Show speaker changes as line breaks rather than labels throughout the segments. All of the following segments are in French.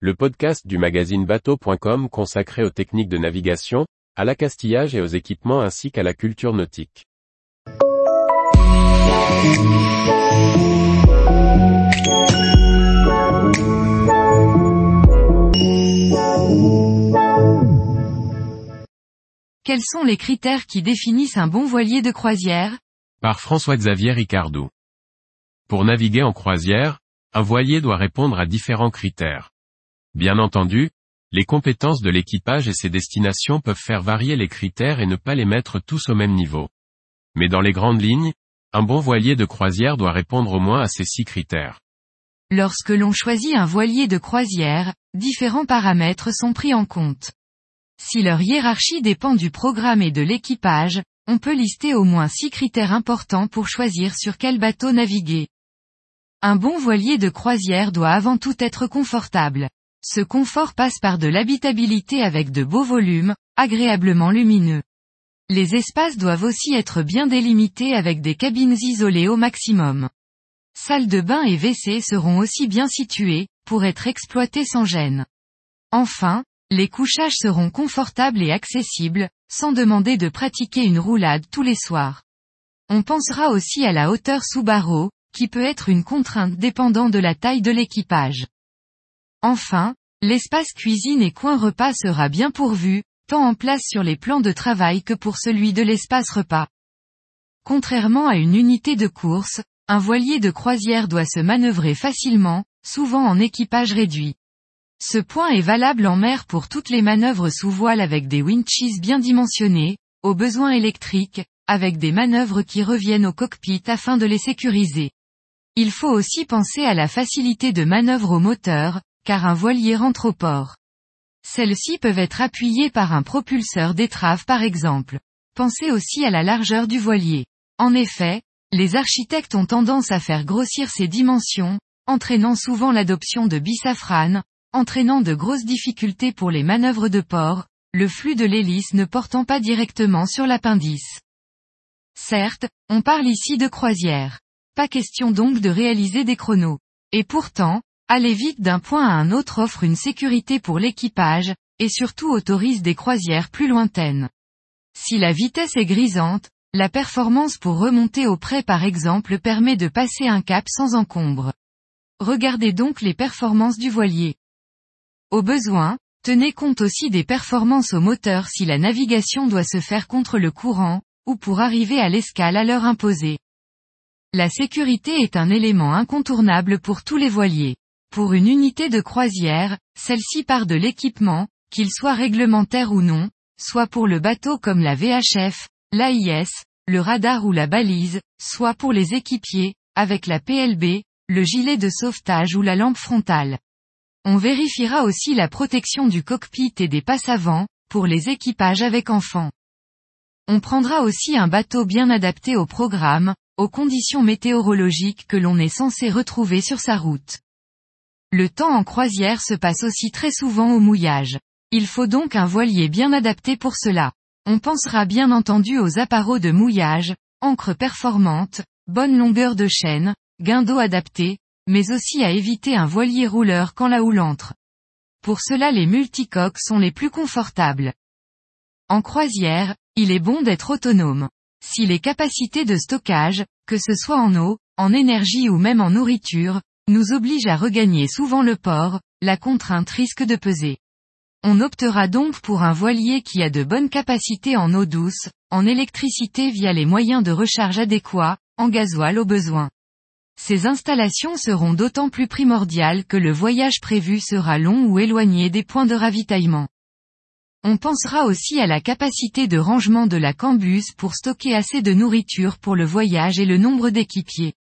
le podcast du magazine bateau.com consacré aux techniques de navigation, à l'accastillage et aux équipements ainsi qu'à la culture nautique.
Quels sont les critères qui définissent un bon voilier de croisière?
Par François-Xavier Ricardou. Pour naviguer en croisière, un voilier doit répondre à différents critères. Bien entendu, les compétences de l'équipage et ses destinations peuvent faire varier les critères et ne pas les mettre tous au même niveau. Mais dans les grandes lignes, un bon voilier de croisière doit répondre au moins à ces six critères.
Lorsque l'on choisit un voilier de croisière, différents paramètres sont pris en compte. Si leur hiérarchie dépend du programme et de l'équipage, on peut lister au moins six critères importants pour choisir sur quel bateau naviguer. Un bon voilier de croisière doit avant tout être confortable. Ce confort passe par de l'habitabilité avec de beaux volumes, agréablement lumineux. Les espaces doivent aussi être bien délimités avec des cabines isolées au maximum. Salles de bain et WC seront aussi bien situées, pour être exploitées sans gêne. Enfin, les couchages seront confortables et accessibles, sans demander de pratiquer une roulade tous les soirs. On pensera aussi à la hauteur sous barreau, qui peut être une contrainte dépendant de la taille de l'équipage. Enfin, l'espace cuisine et coin repas sera bien pourvu, tant en place sur les plans de travail que pour celui de l'espace repas. Contrairement à une unité de course, un voilier de croisière doit se manœuvrer facilement, souvent en équipage réduit. Ce point est valable en mer pour toutes les manœuvres sous voile avec des winches bien dimensionnés, aux besoins électriques, avec des manœuvres qui reviennent au cockpit afin de les sécuriser. Il faut aussi penser à la facilité de manœuvre au moteur, car un voilier rentre au port. Celles-ci peuvent être appuyées par un propulseur d'étrave par exemple. Pensez aussi à la largeur du voilier. En effet, les architectes ont tendance à faire grossir ces dimensions, entraînant souvent l'adoption de bisafrane, entraînant de grosses difficultés pour les manœuvres de port, le flux de l'hélice ne portant pas directement sur l'appendice. Certes, on parle ici de croisière. Pas question donc de réaliser des chronos. Et pourtant, aller vite d'un point à un autre offre une sécurité pour l'équipage, et surtout autorise des croisières plus lointaines. Si la vitesse est grisante, la performance pour remonter au près par exemple permet de passer un cap sans encombre. Regardez donc les performances du voilier. Au besoin, tenez compte aussi des performances au moteur si la navigation doit se faire contre le courant, ou pour arriver à l'escale à l'heure imposée. La sécurité est un élément incontournable pour tous les voiliers. Pour une unité de croisière, celle-ci part de l'équipement, qu'il soit réglementaire ou non, soit pour le bateau comme la VHF, l'AIS, le radar ou la balise, soit pour les équipiers, avec la PLB, le gilet de sauvetage ou la lampe frontale. On vérifiera aussi la protection du cockpit et des passes avant, pour les équipages avec enfants. On prendra aussi un bateau bien adapté au programme, aux conditions météorologiques que l'on est censé retrouver sur sa route. Le temps en croisière se passe aussi très souvent au mouillage. Il faut donc un voilier bien adapté pour cela. On pensera bien entendu aux appareaux de mouillage, encre performante, bonne longueur de chaîne, guindeau adapté, mais aussi à éviter un voilier rouleur quand la houle entre. Pour cela les multicoques sont les plus confortables. En croisière, il est bon d'être autonome. Si les capacités de stockage, que ce soit en eau, en énergie ou même en nourriture, nous obligent à regagner souvent le port, la contrainte risque de peser. On optera donc pour un voilier qui a de bonnes capacités en eau douce, en électricité via les moyens de recharge adéquats, en gasoil au besoin. Ces installations seront d'autant plus primordiales que le voyage prévu sera long ou éloigné des points de ravitaillement. On pensera aussi à la capacité de rangement de la cambuse pour stocker assez de nourriture pour le voyage et le nombre d'équipiers.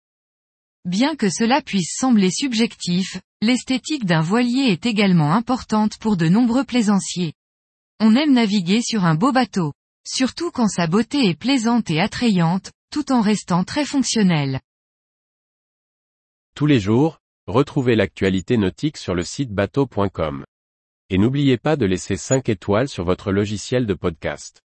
Bien que cela puisse sembler subjectif, l'esthétique d'un voilier est également importante pour de nombreux plaisanciers. On aime naviguer sur un beau bateau, surtout quand sa beauté est plaisante et attrayante, tout en restant très fonctionnel.
Tous les jours, retrouvez l'actualité nautique sur le site bateau.com. Et n'oubliez pas de laisser 5 étoiles sur votre logiciel de podcast.